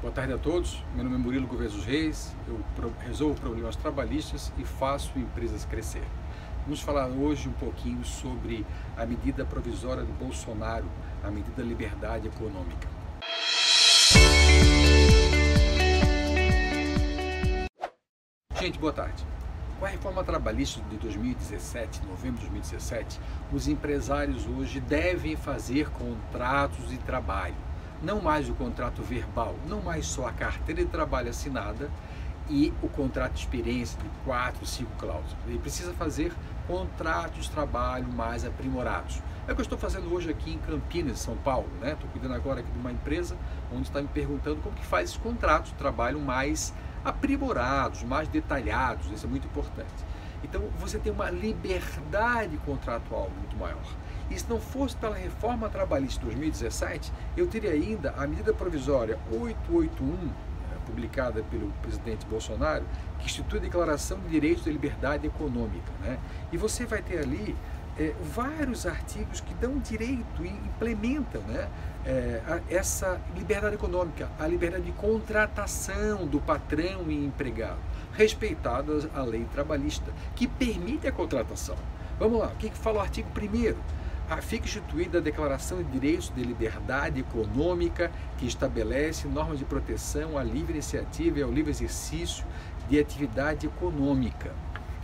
Boa tarde a todos. Meu nome é Murilo Gouveia dos Reis. Eu resolvo problemas trabalhistas e faço empresas crescer. Vamos falar hoje um pouquinho sobre a medida provisória do Bolsonaro, a medida da liberdade econômica. Gente, boa tarde. Com a reforma trabalhista de 2017, novembro de 2017, os empresários hoje devem fazer contratos de trabalho. Não mais o contrato verbal, não mais só a carteira de trabalho assinada e o contrato de experiência de quatro, cinco cláusulas. Ele precisa fazer contratos de trabalho mais aprimorados. É o que eu estou fazendo hoje aqui em Campinas, São Paulo. Né? Estou cuidando agora aqui de uma empresa onde está me perguntando como que faz esses contratos de trabalho mais aprimorados, mais detalhados, isso é muito importante. Então você tem uma liberdade contratual muito maior. E se não fosse pela reforma trabalhista de 2017, eu teria ainda a medida provisória 881, eh, publicada pelo presidente Bolsonaro, que institui a Declaração de Direitos de Liberdade Econômica. Né? E você vai ter ali é, vários artigos que dão direito e implementam né, é, essa liberdade econômica, a liberdade de contratação do patrão e empregado, respeitada a lei trabalhista, que permite a contratação. Vamos lá, o que, que fala o artigo 1 fica instituída a Declaração de Direitos de Liberdade Econômica, que estabelece normas de proteção à livre iniciativa e ao livre exercício de atividade econômica.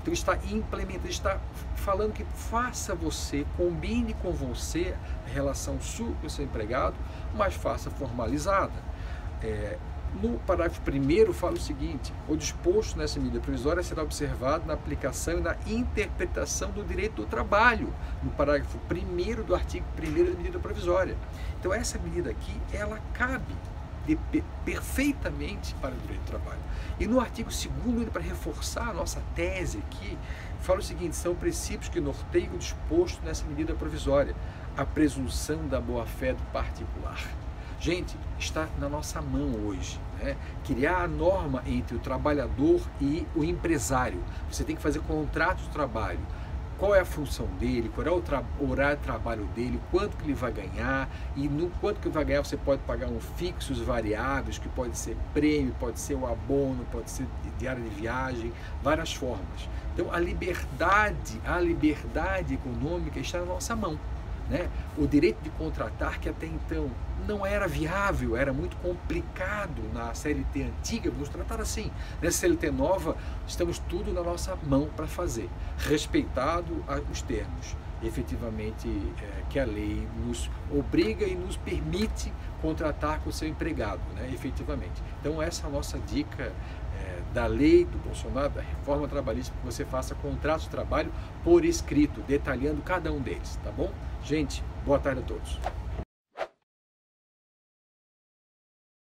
Então está implementando, está falando que faça você, combine com você a relação sua com seu empregado, mas faça formalizada. É, no parágrafo 1 fala o seguinte: o disposto nessa medida provisória será observado na aplicação e na interpretação do direito do trabalho, no parágrafo 1 do artigo 1 da medida provisória. Então, essa medida aqui, ela cabe de, perfeitamente para o direito do trabalho. E no artigo 2 para reforçar a nossa tese aqui, fala o seguinte: são princípios que norteiam o disposto nessa medida provisória, a presunção da boa-fé do particular. Gente, está na nossa mão hoje. Né? Criar a norma entre o trabalhador e o empresário. Você tem que fazer contrato de trabalho qual é a função dele, qual é o horário de trabalho dele, quanto que ele vai ganhar e no quanto que ele vai ganhar você pode pagar um fixos variáveis, que pode ser prêmio, pode ser o abono, pode ser diária de viagem, várias formas. Então a liberdade, a liberdade econômica está na nossa mão. Né? O direito de contratar, que até então não era viável, era muito complicado na CLT antiga, vamos tratar assim. Nessa CLT nova, estamos tudo na nossa mão para fazer, respeitado os termos, efetivamente, é, que a lei nos obriga e nos permite contratar com o seu empregado, né, efetivamente. Então, essa é a nossa dica é, da lei do Bolsonaro, da reforma trabalhista, que você faça contratos de trabalho por escrito, detalhando cada um deles, tá bom? Gente, boa tarde a todos.